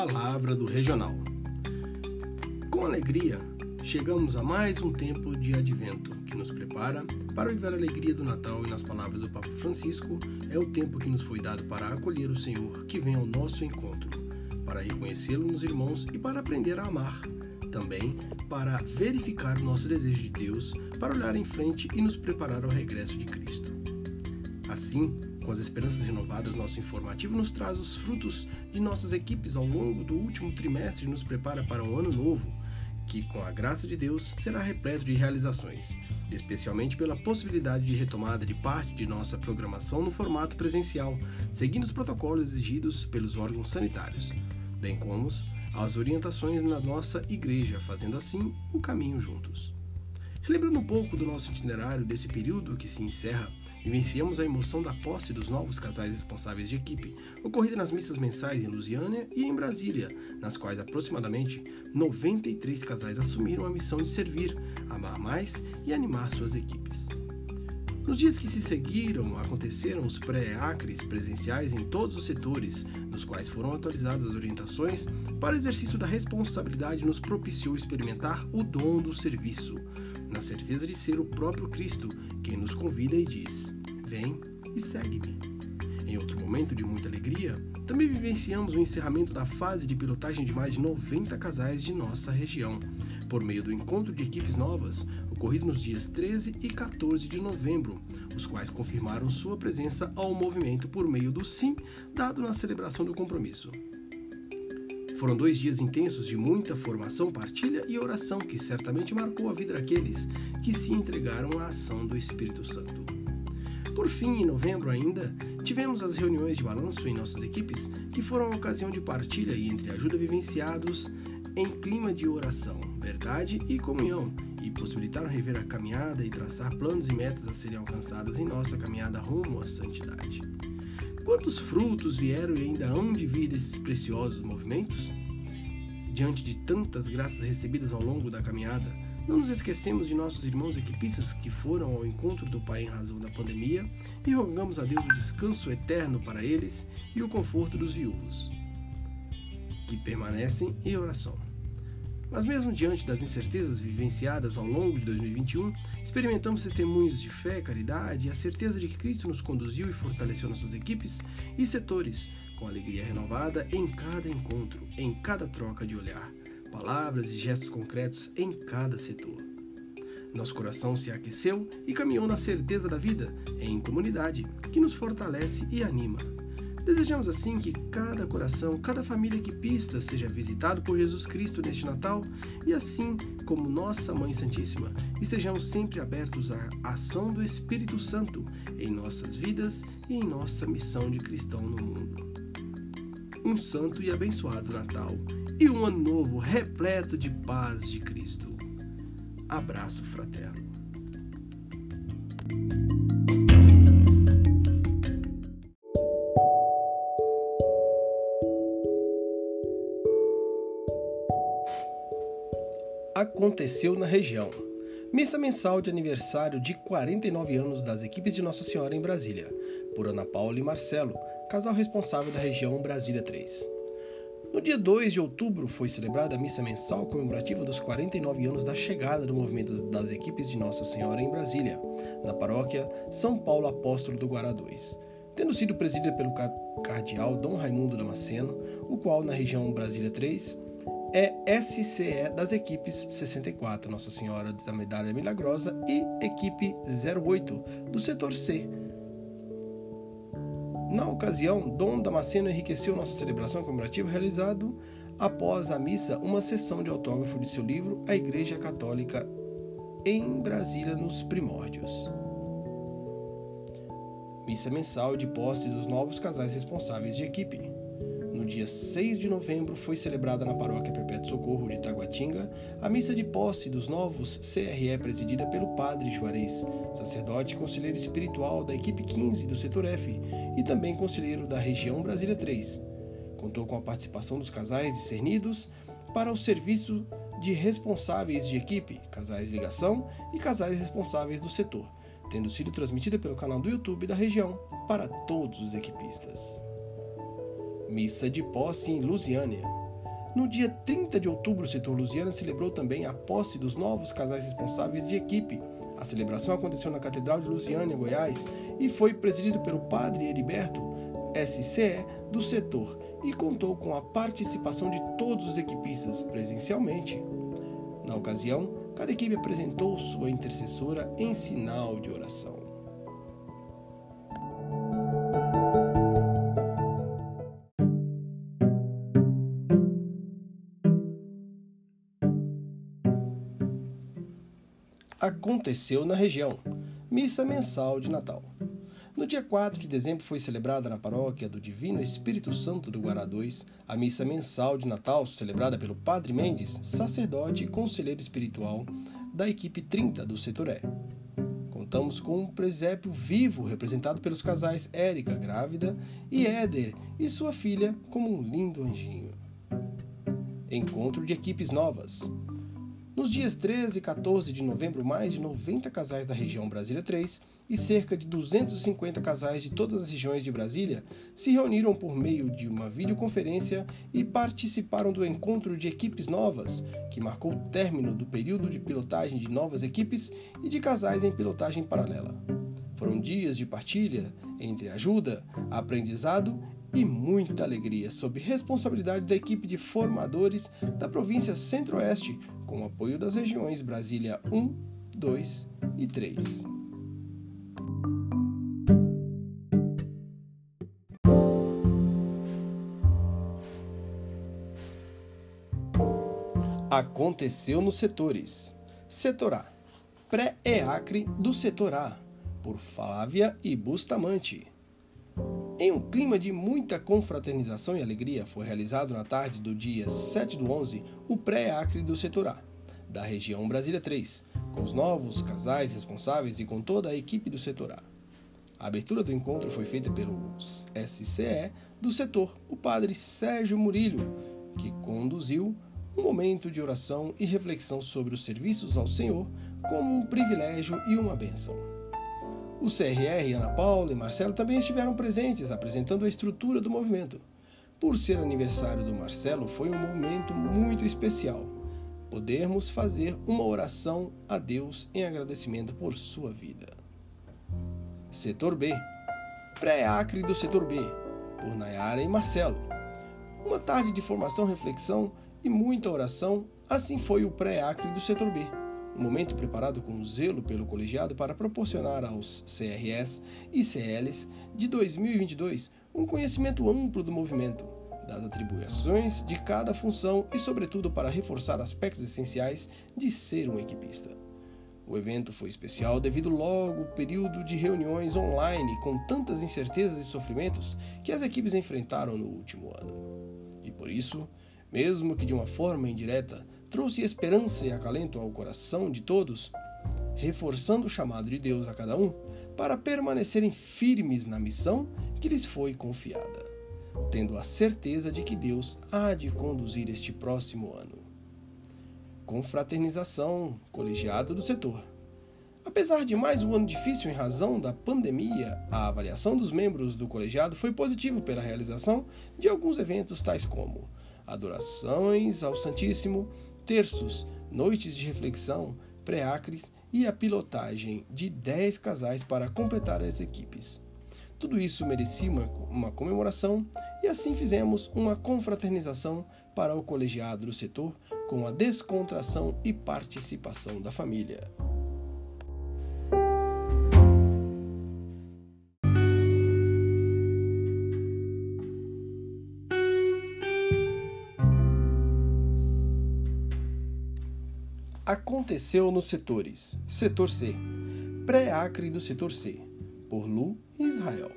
Palavra do Regional. Com alegria, chegamos a mais um tempo de advento que nos prepara para viver a alegria do Natal e nas palavras do Papa Francisco, é o tempo que nos foi dado para acolher o Senhor que vem ao nosso encontro, para reconhecê-lo nos irmãos e para aprender a amar. Também para verificar o nosso desejo de Deus, para olhar em frente e nos preparar ao regresso de Cristo. Assim, com as esperanças renovadas, nosso informativo nos traz os frutos de nossas equipes ao longo do último trimestre e nos prepara para um ano novo, que, com a graça de Deus, será repleto de realizações, especialmente pela possibilidade de retomada de parte de nossa programação no formato presencial, seguindo os protocolos exigidos pelos órgãos sanitários, bem como as orientações na nossa igreja, fazendo assim o caminho juntos. Relembrando um pouco do nosso itinerário desse período que se encerra, vivenciamos a emoção da posse dos novos casais responsáveis de equipe, ocorrida nas missas mensais em Lusiânia e em Brasília, nas quais aproximadamente 93 casais assumiram a missão de servir, amar mais e animar suas equipes. Nos dias que se seguiram, aconteceram os pré-acres presenciais em todos os setores, nos quais foram atualizadas as orientações para o exercício da responsabilidade nos propiciou experimentar o dom do serviço, na certeza de ser o próprio Cristo quem nos convida e diz: Vem e segue-me. Em outro momento de muita alegria, também vivenciamos o encerramento da fase de pilotagem de mais de 90 casais de nossa região, por meio do encontro de equipes novas, ocorrido nos dias 13 e 14 de novembro, os quais confirmaram sua presença ao movimento por meio do sim dado na celebração do compromisso. Foram dois dias intensos de muita formação, partilha e oração que certamente marcou a vida daqueles que se entregaram à ação do Espírito Santo. Por fim, em novembro ainda, tivemos as reuniões de balanço em nossas equipes, que foram a ocasião de partilha e entre ajuda vivenciados em clima de oração, verdade e comunhão, e possibilitaram rever a caminhada e traçar planos e metas a serem alcançadas em nossa caminhada rumo à santidade. Quantos frutos vieram e ainda hão de vir desses preciosos movimentos? Diante de tantas graças recebidas ao longo da caminhada, não nos esquecemos de nossos irmãos equipistas que foram ao encontro do Pai em razão da pandemia e rogamos a Deus o descanso eterno para eles e o conforto dos viúvos, que permanecem em oração. Mas mesmo diante das incertezas vivenciadas ao longo de 2021, experimentamos testemunhos de fé, caridade e a certeza de que Cristo nos conduziu e fortaleceu nossas equipes e setores, com alegria renovada em cada encontro, em cada troca de olhar, palavras e gestos concretos em cada setor. Nosso coração se aqueceu e caminhou na certeza da vida, em comunidade, que nos fortalece e anima, Desejamos assim que cada coração, cada família equipista seja visitado por Jesus Cristo neste Natal e assim como nossa Mãe Santíssima, estejamos sempre abertos à ação do Espírito Santo em nossas vidas e em nossa missão de cristão no mundo. Um santo e abençoado Natal e um ano novo repleto de paz de Cristo. Abraço fraterno. Aconteceu na região. Missa mensal de aniversário de 49 anos das equipes de Nossa Senhora em Brasília, por Ana Paula e Marcelo, casal responsável da região Brasília 3. No dia 2 de outubro foi celebrada a missa mensal comemorativa dos 49 anos da chegada do movimento das equipes de Nossa Senhora em Brasília, na paróquia São Paulo Apóstolo do Guará 2, tendo sido presidida pelo cardeal Dom Raimundo Damasceno, o qual na região Brasília 3 é SCE das equipes 64, Nossa Senhora da Medalha Milagrosa, e equipe 08 do setor C. Na ocasião, Dom Damasceno enriqueceu nossa celebração comemorativa realizado após a missa uma sessão de autógrafo de seu livro A Igreja Católica em Brasília nos Primórdios. Missa mensal de posse dos novos casais responsáveis de equipe dia 6 de novembro, foi celebrada na Paróquia Perpétuo Socorro de Taguatinga a missa de posse dos novos CRE presidida pelo Padre Juarez, sacerdote e conselheiro espiritual da equipe 15 do setor F e também conselheiro da região Brasília 3. Contou com a participação dos casais discernidos para o serviço de responsáveis de equipe, casais de ligação e casais responsáveis do setor, tendo sido transmitida pelo canal do YouTube da região para todos os equipistas. Missa de posse em Lusiânia. No dia 30 de outubro, o setor Lusiana celebrou também a posse dos novos casais responsáveis de equipe. A celebração aconteceu na Catedral de Lusiana, em Goiás, e foi presidido pelo padre Heriberto, SCE, do setor, e contou com a participação de todos os equipistas presencialmente. Na ocasião, cada equipe apresentou sua intercessora em sinal de oração. Aconteceu na região. Missa mensal de Natal. No dia 4 de dezembro foi celebrada na paróquia do Divino Espírito Santo do Guará 2 a missa mensal de Natal, celebrada pelo Padre Mendes, sacerdote e conselheiro espiritual da equipe 30 do Setoré. Contamos com um presépio vivo representado pelos casais Érica, grávida, e Éder e sua filha como um lindo anjinho. Encontro de equipes novas. Nos dias 13 e 14 de novembro, mais de 90 casais da região Brasília 3 e cerca de 250 casais de todas as regiões de Brasília se reuniram por meio de uma videoconferência e participaram do encontro de equipes novas, que marcou o término do período de pilotagem de novas equipes e de casais em pilotagem paralela. Foram dias de partilha entre ajuda, aprendizado e muita alegria sob responsabilidade da equipe de formadores da província Centro-Oeste, com o apoio das regiões Brasília 1, 2 e 3. Aconteceu nos setores. Setor A. Pré-EACRE do Setor A, por Flávia e Bustamante. Em um clima de muita confraternização e alegria, foi realizado na tarde do dia 7 do 11 o pré-acre do setor A, da região Brasília 3, com os novos casais responsáveis e com toda a equipe do setor A. A abertura do encontro foi feita pelo SCE do setor, o padre Sérgio Murilho, que conduziu um momento de oração e reflexão sobre os serviços ao Senhor como um privilégio e uma bênção. O CRR, Ana Paula e Marcelo também estiveram presentes, apresentando a estrutura do movimento. Por ser aniversário do Marcelo, foi um momento muito especial. Podermos fazer uma oração a Deus em agradecimento por sua vida. Setor B Pré-Acre do Setor B, por Nayara e Marcelo. Uma tarde de formação, reflexão e muita oração, assim foi o pré-Acre do Setor B momento preparado com zelo pelo colegiado para proporcionar aos CRS e CLs de 2022 um conhecimento amplo do movimento, das atribuições de cada função e, sobretudo, para reforçar aspectos essenciais de ser um equipista. O evento foi especial devido logo ao período de reuniões online com tantas incertezas e sofrimentos que as equipes enfrentaram no último ano. E por isso, mesmo que de uma forma indireta, trouxe esperança e acalento ao coração de todos, reforçando o chamado de Deus a cada um para permanecerem firmes na missão que lhes foi confiada, tendo a certeza de que Deus há de conduzir este próximo ano. Confraternização colegiado do setor. Apesar de mais um ano difícil em razão da pandemia, a avaliação dos membros do colegiado foi positiva pela realização de alguns eventos tais como adorações ao Santíssimo, terços, noites de reflexão, pré-acres e a pilotagem de 10 casais para completar as equipes. Tudo isso merecia uma, uma comemoração e assim fizemos uma confraternização para o colegiado do setor com a descontração e participação da família. Aconteceu nos setores Setor C, Pré-Acre do Setor C, por Lu e Israel.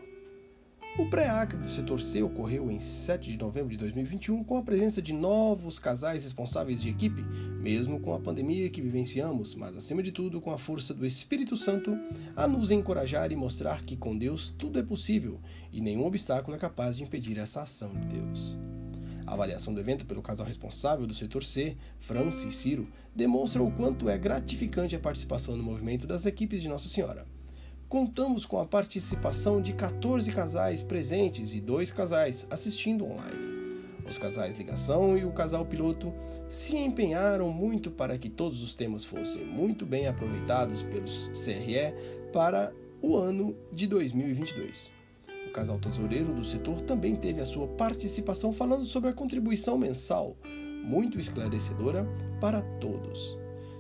O pré-acre do setor C ocorreu em 7 de novembro de 2021 com a presença de novos casais responsáveis de equipe, mesmo com a pandemia que vivenciamos, mas acima de tudo com a força do Espírito Santo a nos encorajar e mostrar que com Deus tudo é possível e nenhum obstáculo é capaz de impedir essa ação de Deus. A avaliação do evento pelo casal responsável do setor C, Franci e Ciro, demonstra o quanto é gratificante a participação no movimento das equipes de Nossa Senhora. Contamos com a participação de 14 casais presentes e dois casais assistindo online. Os casais Ligação e o casal Piloto se empenharam muito para que todos os temas fossem muito bem aproveitados pelos CRE para o ano de 2022. Casal tesoureiro do setor também teve a sua participação falando sobre a contribuição mensal, muito esclarecedora para todos.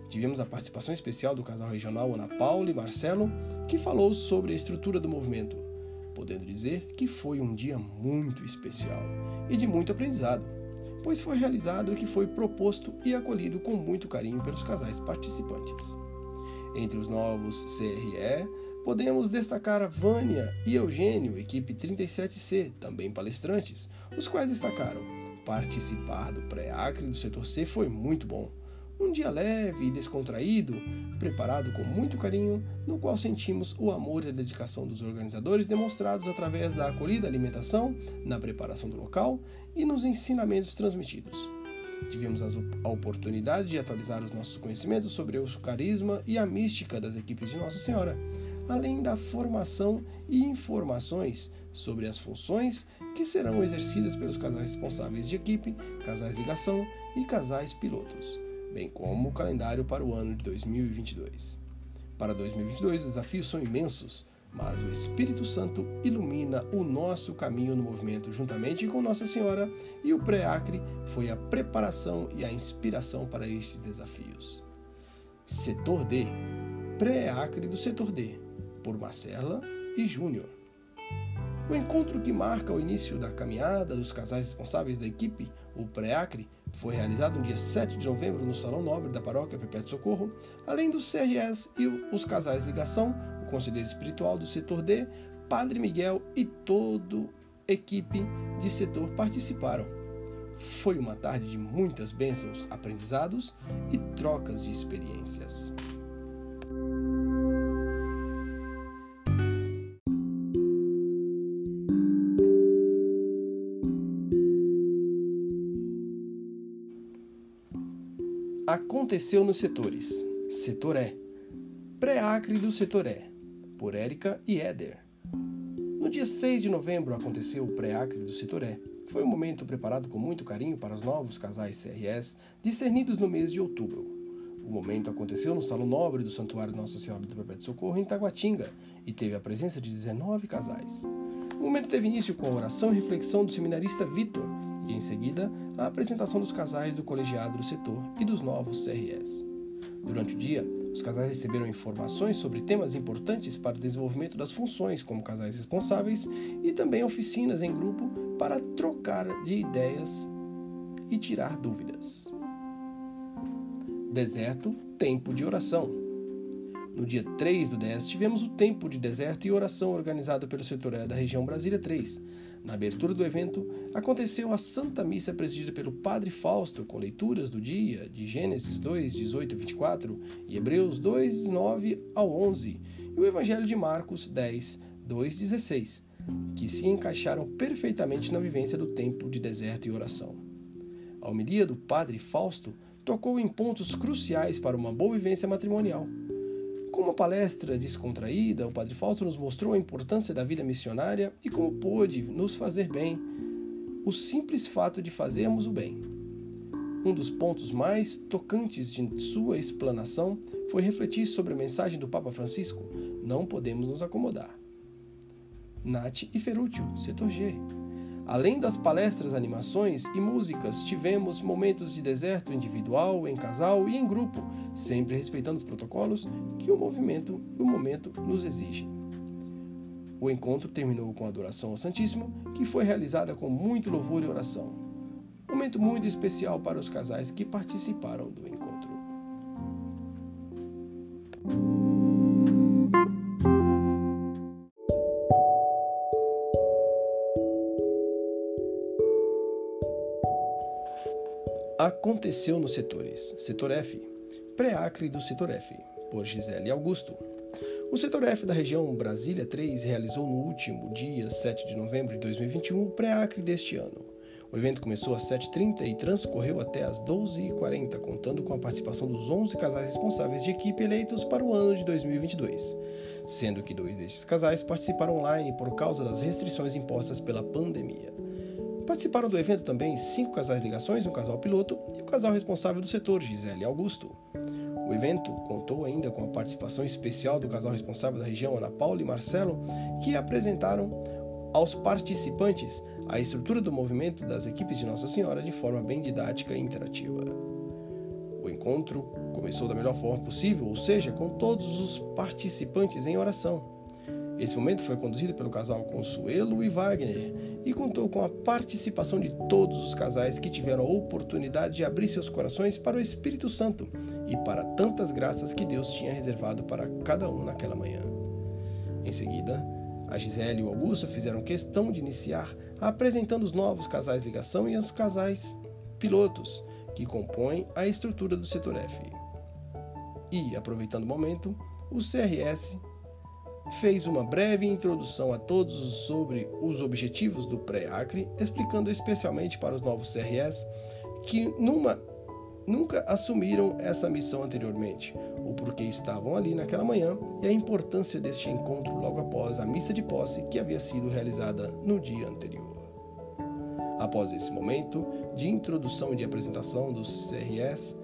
Tivemos a participação especial do casal regional Ana Paula e Marcelo, que falou sobre a estrutura do movimento, podendo dizer que foi um dia muito especial e de muito aprendizado, pois foi realizado o que foi proposto e acolhido com muito carinho pelos casais participantes. Entre os novos CRE, podemos destacar Vânia e Eugênio, equipe 37C, também palestrantes, os quais destacaram: participar do pré-acre do setor C foi muito bom um dia leve e descontraído, preparado com muito carinho, no qual sentimos o amor e a dedicação dos organizadores demonstrados através da acolhida alimentação, na preparação do local e nos ensinamentos transmitidos. Tivemos a oportunidade de atualizar os nossos conhecimentos sobre o carisma e a mística das equipes de Nossa Senhora, além da formação e informações sobre as funções que serão exercidas pelos casais responsáveis de equipe, casais ligação e casais pilotos bem como o calendário para o ano de 2022. Para 2022, os desafios são imensos, mas o Espírito Santo ilumina o nosso caminho no movimento juntamente com Nossa Senhora, e o pré-acre foi a preparação e a inspiração para estes desafios. Setor D Pré-acre do Setor D, por Marcela e Júnior. O encontro que marca o início da caminhada dos casais responsáveis da equipe, o pré-acre, foi realizado no dia 7 de novembro no Salão Nobre da Paróquia Perpétuo Socorro, além dos CRS e os casais Ligação, o conselheiro espiritual do setor D, Padre Miguel e toda equipe de setor participaram. Foi uma tarde de muitas bênçãos, aprendizados e trocas de experiências. Aconteceu nos setores. Setor E. Pré-acre do setor E. Por Érica e Éder. No dia 6 de novembro aconteceu o pré-acre do setor E. Foi um momento preparado com muito carinho para os novos casais CRS, discernidos no mês de outubro. O momento aconteceu no Salão Nobre do Santuário Nossa Senhora do Perpétuo Socorro, em Taguatinga, e teve a presença de 19 casais. O momento teve início com a oração e reflexão do seminarista Vitor, em seguida, a apresentação dos casais do colegiado do setor e dos novos CRS. Durante o dia, os casais receberam informações sobre temas importantes para o desenvolvimento das funções como casais responsáveis e também oficinas em grupo para trocar de ideias e tirar dúvidas. Deserto, tempo de oração. No dia 3 do 10, tivemos o tempo de deserto e oração organizado pelo setor da região Brasília 3, na abertura do evento, aconteceu a Santa Missa presidida pelo Padre Fausto, com leituras do dia de Gênesis 2, 18 e 24 e Hebreus 2, 9 ao 11, e o Evangelho de Marcos 10, 2, 16, que se encaixaram perfeitamente na vivência do tempo de deserto e oração. A homilia do Padre Fausto tocou em pontos cruciais para uma boa vivência matrimonial uma palestra descontraída, o Padre Fausto nos mostrou a importância da vida missionária e como pôde nos fazer bem, o simples fato de fazermos o bem. Um dos pontos mais tocantes de sua explanação foi refletir sobre a mensagem do Papa Francisco: não podemos nos acomodar. Nath e Ferúcio, setor G. Além das palestras, animações e músicas, tivemos momentos de deserto individual, em casal e em grupo, sempre respeitando os protocolos que o movimento e o momento nos exigem. O encontro terminou com a adoração ao Santíssimo, que foi realizada com muito louvor e oração. Momento muito especial para os casais que participaram do encontro. Aconteceu nos setores. Setor F. Pré-acre do Setor F, por Gisele Augusto. O Setor F da região Brasília 3 realizou no último dia 7 de novembro de 2021 o pré-acre deste ano. O evento começou às 7h30 e transcorreu até às 12h40, contando com a participação dos 11 casais responsáveis de equipe eleitos para o ano de 2022, sendo que dois destes casais participaram online por causa das restrições impostas pela pandemia. Participaram do evento também cinco casais ligações, um casal piloto e o casal responsável do setor, Gisele Augusto. O evento contou ainda com a participação especial do casal responsável da região, Ana Paula e Marcelo, que apresentaram aos participantes a estrutura do movimento das equipes de Nossa Senhora de forma bem didática e interativa. O encontro começou da melhor forma possível, ou seja, com todos os participantes em oração. Esse momento foi conduzido pelo casal Consuelo e Wagner e contou com a participação de todos os casais que tiveram a oportunidade de abrir seus corações para o Espírito Santo e para tantas graças que Deus tinha reservado para cada um naquela manhã. Em seguida, a Gisele e o Augusto fizeram questão de iniciar apresentando os novos casais ligação e os casais pilotos, que compõem a estrutura do setor F. E, aproveitando o momento, o CRS fez uma breve introdução a todos sobre os objetivos do pré-ACRE, explicando especialmente para os novos CRS que numa, nunca assumiram essa missão anteriormente, o porquê estavam ali naquela manhã e a importância deste encontro logo após a missa de posse que havia sido realizada no dia anterior. Após esse momento de introdução e de apresentação dos CRS,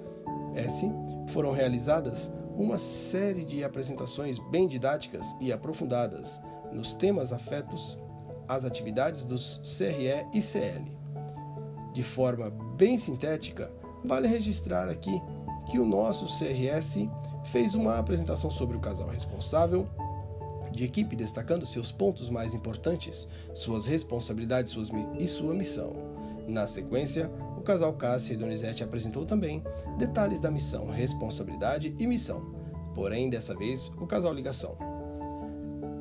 S, foram realizadas uma série de apresentações bem didáticas e aprofundadas nos temas afetos às atividades dos CRE e CL. De forma bem sintética, vale registrar aqui que o nosso CRS fez uma apresentação sobre o casal responsável de equipe, destacando seus pontos mais importantes, suas responsabilidades suas, e sua missão. Na sequência, casal Cássia e Donizete apresentou também detalhes da missão, responsabilidade e missão, porém dessa vez o casal ligação.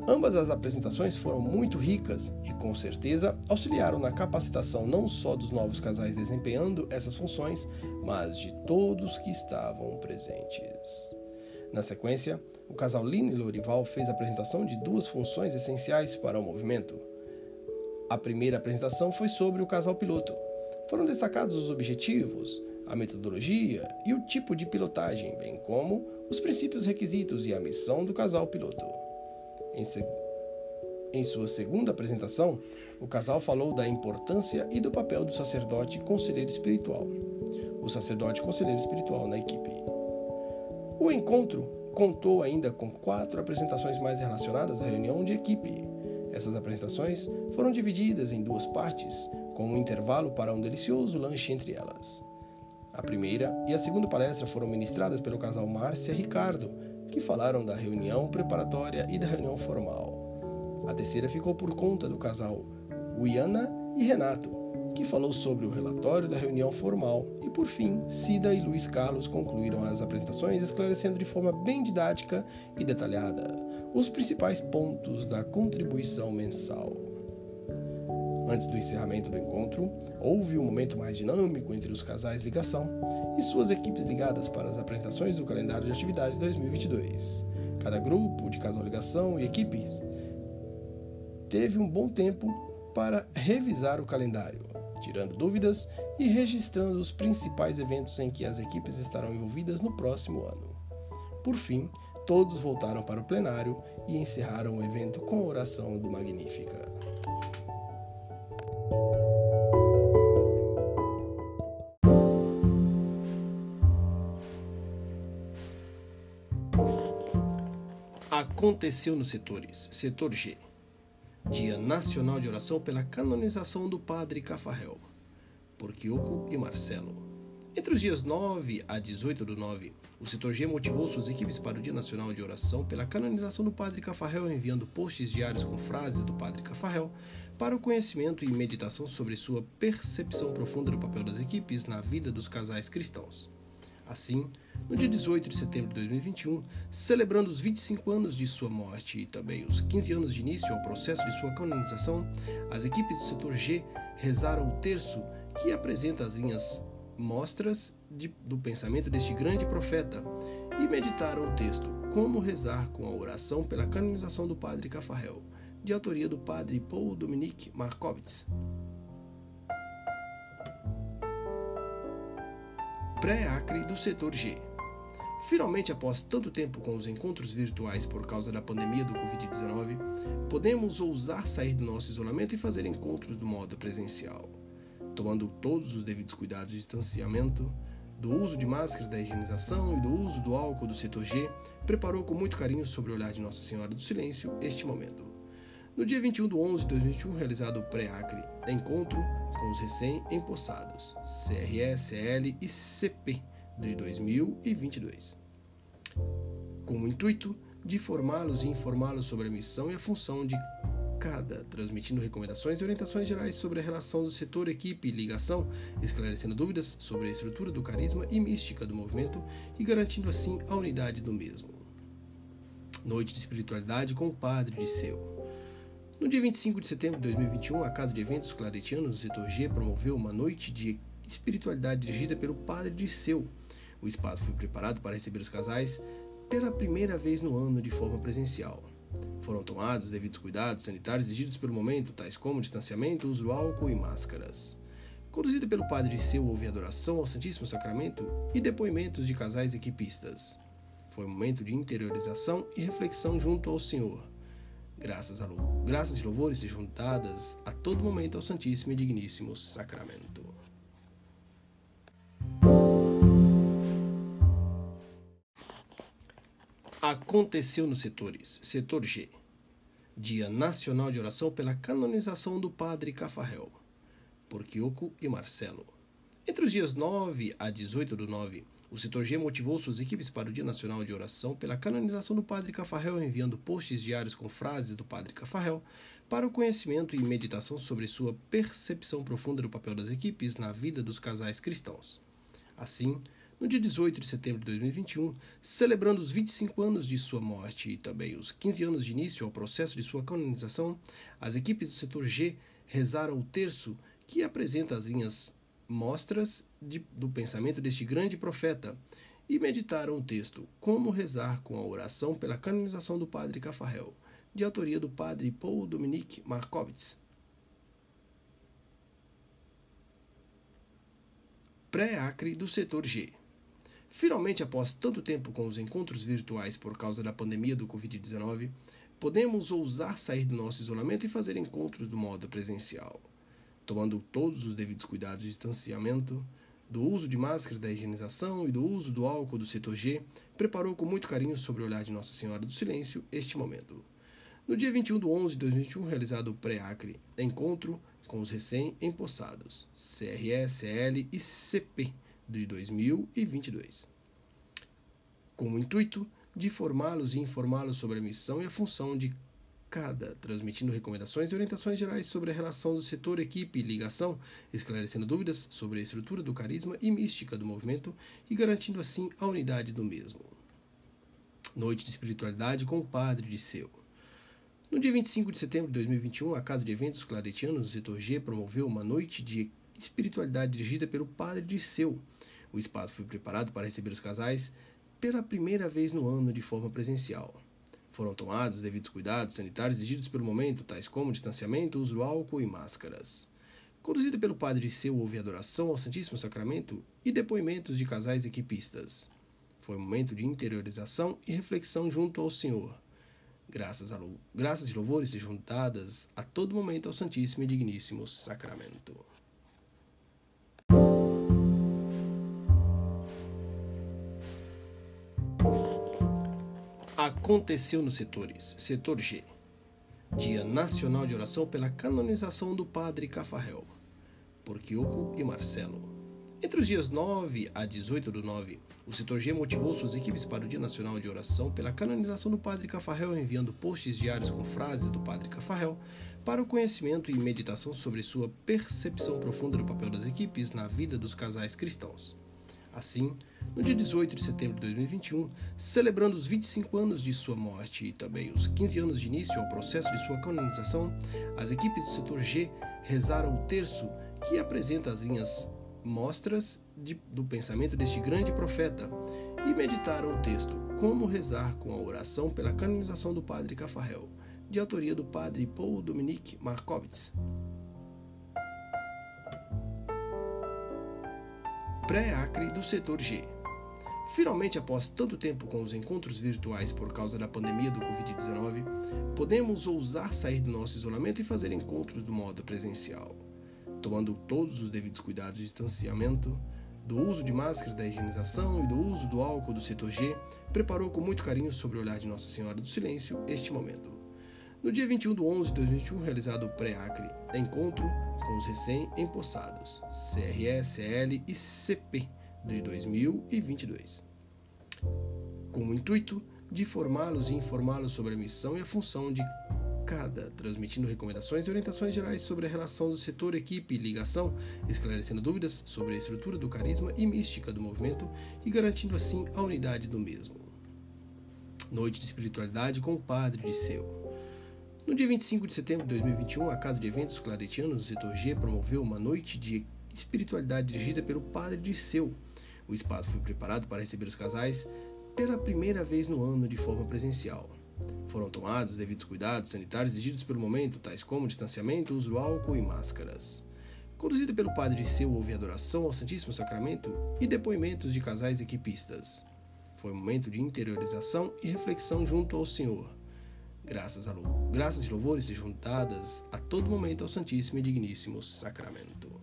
Ambas as apresentações foram muito ricas e, com certeza, auxiliaram na capacitação não só dos novos casais desempenhando essas funções, mas de todos que estavam presentes. Na sequência, o casal Lina e Lorival fez a apresentação de duas funções essenciais para o movimento. A primeira apresentação foi sobre o casal piloto, foram destacados os objetivos, a metodologia e o tipo de pilotagem, bem como os princípios requisitos e a missão do casal piloto. Em, se... em sua segunda apresentação, o casal falou da importância e do papel do sacerdote conselheiro espiritual, o sacerdote conselheiro espiritual na equipe. O encontro contou ainda com quatro apresentações mais relacionadas à reunião de equipe. Essas apresentações foram divididas em duas partes, com um intervalo para um delicioso lanche entre elas. A primeira e a segunda palestra foram ministradas pelo casal Márcia e Ricardo, que falaram da reunião preparatória e da reunião formal. A terceira ficou por conta do casal Wiana e Renato, que falou sobre o relatório da reunião formal, e por fim, Cida e Luiz Carlos concluíram as apresentações esclarecendo de forma bem didática e detalhada os principais pontos da contribuição mensal. Antes do encerramento do encontro, houve um momento mais dinâmico entre os casais ligação e suas equipes ligadas para as apresentações do calendário de atividade 2022. Cada grupo de casal ligação e equipes teve um bom tempo para revisar o calendário, tirando dúvidas e registrando os principais eventos em que as equipes estarão envolvidas no próximo ano. Por fim, todos voltaram para o plenário e encerraram o evento com a oração do Magnífica. Aconteceu nos setores. Setor G. Dia Nacional de Oração pela canonização do Padre Cafarel, por Kyoko e Marcelo. Entre os dias 9 a 18 do 9, o setor G motivou suas equipes para o Dia Nacional de Oração pela canonização do Padre Cafarel, enviando posts diários com frases do Padre Cafarel para o conhecimento e meditação sobre sua percepção profunda do papel das equipes na vida dos casais cristãos. Assim, no dia 18 de setembro de 2021, celebrando os 25 anos de sua morte e também os 15 anos de início ao processo de sua canonização, as equipes do setor G rezaram o terço que apresenta as linhas mostras de, do pensamento deste grande profeta e meditaram o texto Como rezar com a oração pela canonização do padre Cafarel, de autoria do padre Paul Dominique Markovitz. Pré-acre do setor G. Finalmente, após tanto tempo com os encontros virtuais por causa da pandemia do Covid-19, podemos ousar sair do nosso isolamento e fazer encontros do modo presencial. tomando todos os devidos cuidados de distanciamento, do uso de máscara, da higienização e do uso do álcool do setor G, preparou com muito carinho sobre o olhar de Nossa Senhora do Silêncio este momento. No dia 21 de 11 de 2021, realizado o pré-acre, encontro com os recém-empossados, CRE, CL e CP de 2022, com o intuito de formá-los e informá-los sobre a missão e a função de cada, transmitindo recomendações e orientações gerais sobre a relação do setor, equipe e ligação, esclarecendo dúvidas sobre a estrutura do carisma e mística do movimento e garantindo assim a unidade do mesmo. Noite de espiritualidade com o Padre de Seu. No dia 25 de setembro de 2021, a Casa de Eventos Claretianos setor G promoveu uma noite de espiritualidade dirigida pelo Padre de Seu. O espaço foi preparado para receber os casais pela primeira vez no ano de forma presencial. Foram tomados os devidos cuidados sanitários exigidos pelo momento, tais como distanciamento, uso do álcool e máscaras. Conduzida pelo Padre Seu, houve adoração ao Santíssimo Sacramento e depoimentos de casais equipistas. Foi um momento de interiorização e reflexão junto ao Senhor Graças, a, graças e louvores sejam dadas a todo momento ao Santíssimo e Digníssimo Sacramento. Aconteceu nos setores. Setor G. Dia Nacional de Oração pela canonização do Padre Cafarel, por Kiyoko e Marcelo. Entre os dias 9 a 18 do 9, o setor G motivou suas equipes para o Dia Nacional de Oração pela canonização do Padre Cafarel, enviando posts diários com frases do Padre Cafarel para o conhecimento e meditação sobre sua percepção profunda do papel das equipes na vida dos casais cristãos. Assim, no dia 18 de setembro de 2021, celebrando os 25 anos de sua morte e também os 15 anos de início ao processo de sua canonização, as equipes do setor G rezaram o terço que apresenta as linhas mostras de, do pensamento deste grande profeta e meditaram o texto Como rezar com a oração pela canonização do padre Cafarel, de autoria do padre Paul Dominique Markovitz. Pré-Acre do setor G. Finalmente, após tanto tempo com os encontros virtuais por causa da pandemia do Covid-19, podemos ousar sair do nosso isolamento e fazer encontros do modo presencial tomando todos os devidos cuidados de distanciamento, do uso de máscara, da higienização e do uso do álcool do setor G, preparou com muito carinho sobre o olhar de Nossa Senhora do Silêncio este momento. No dia 21 de 11 de 2021, realizado o pré-acre, encontro com os recém-empossados, CRE, CL e CP de 2022, com o intuito de formá-los e informá-los sobre a missão e a função de cada, transmitindo recomendações e orientações gerais sobre a relação do setor, equipe e ligação, esclarecendo dúvidas sobre a estrutura do carisma e mística do movimento e garantindo assim a unidade do mesmo. Noite de espiritualidade com o Padre de Seu. No dia 25 de setembro de 2021, a Casa de Eventos Claretianos do setor G promoveu uma noite de espiritualidade dirigida pelo Padre de Seu. O espaço foi preparado para receber os casais pela primeira vez no ano de forma presencial. Foram tomados devidos cuidados sanitários exigidos pelo momento, tais como distanciamento, uso do álcool e máscaras. Conduzida pelo padre Seu, houve adoração ao Santíssimo Sacramento e depoimentos de casais equipistas. Foi um momento de interiorização e reflexão junto ao Senhor. Graças, a, graças e louvores sejam dadas a todo momento ao Santíssimo e Digníssimo Sacramento. Aconteceu nos setores. Setor G. Dia Nacional de Oração pela canonização do Padre Cafarel, por Kiyoko e Marcelo. Entre os dias 9 a 18 do 9, o setor G motivou suas equipes para o Dia Nacional de Oração pela canonização do Padre Cafarel, enviando posts diários com frases do Padre Cafarel para o conhecimento e meditação sobre sua percepção profunda do papel das equipes na vida dos casais cristãos. Assim, no dia 18 de setembro de 2021, celebrando os 25 anos de sua morte e também os 15 anos de início ao processo de sua canonização, as equipes do setor G rezaram o terço que apresenta as linhas mostras de, do pensamento deste grande profeta e meditaram o texto Como rezar com a oração pela canonização do padre Cafarel, de autoria do padre Paul Dominique Markovitz. Pré-Acre do setor G. Finalmente, após tanto tempo com os encontros virtuais por causa da pandemia do Covid-19, podemos ousar sair do nosso isolamento e fazer encontros do modo presencial. tomando todos os devidos cuidados de distanciamento, do uso de máscara, da higienização e do uso do álcool do setor G, preparou com muito carinho sobre o olhar de Nossa Senhora do Silêncio este momento. No dia 21 de 11 de 2021, realizado o pré-acre, encontro com os recém-empossados, CRE, CL e CP de 2022, com o intuito de formá-los e informá-los sobre a missão e a função de cada, transmitindo recomendações e orientações gerais sobre a relação do setor, equipe e ligação, esclarecendo dúvidas sobre a estrutura do carisma e mística do movimento e garantindo assim a unidade do mesmo. Noite de espiritualidade com o Padre de Seu. No dia 25 de setembro de 2021, a Casa de Eventos Claretianos do setor G promoveu uma noite de espiritualidade dirigida pelo Padre de Seu. O espaço foi preparado para receber os casais pela primeira vez no ano de forma presencial. Foram tomados devidos cuidados sanitários exigidos pelo momento, tais como distanciamento, uso do álcool e máscaras. Conduzida pelo padre Seu, houve adoração ao Santíssimo Sacramento e depoimentos de casais equipistas. Foi um momento de interiorização e reflexão junto ao Senhor. Graças, a, graças e louvores sejam dadas a todo momento ao Santíssimo e Digníssimo Sacramento.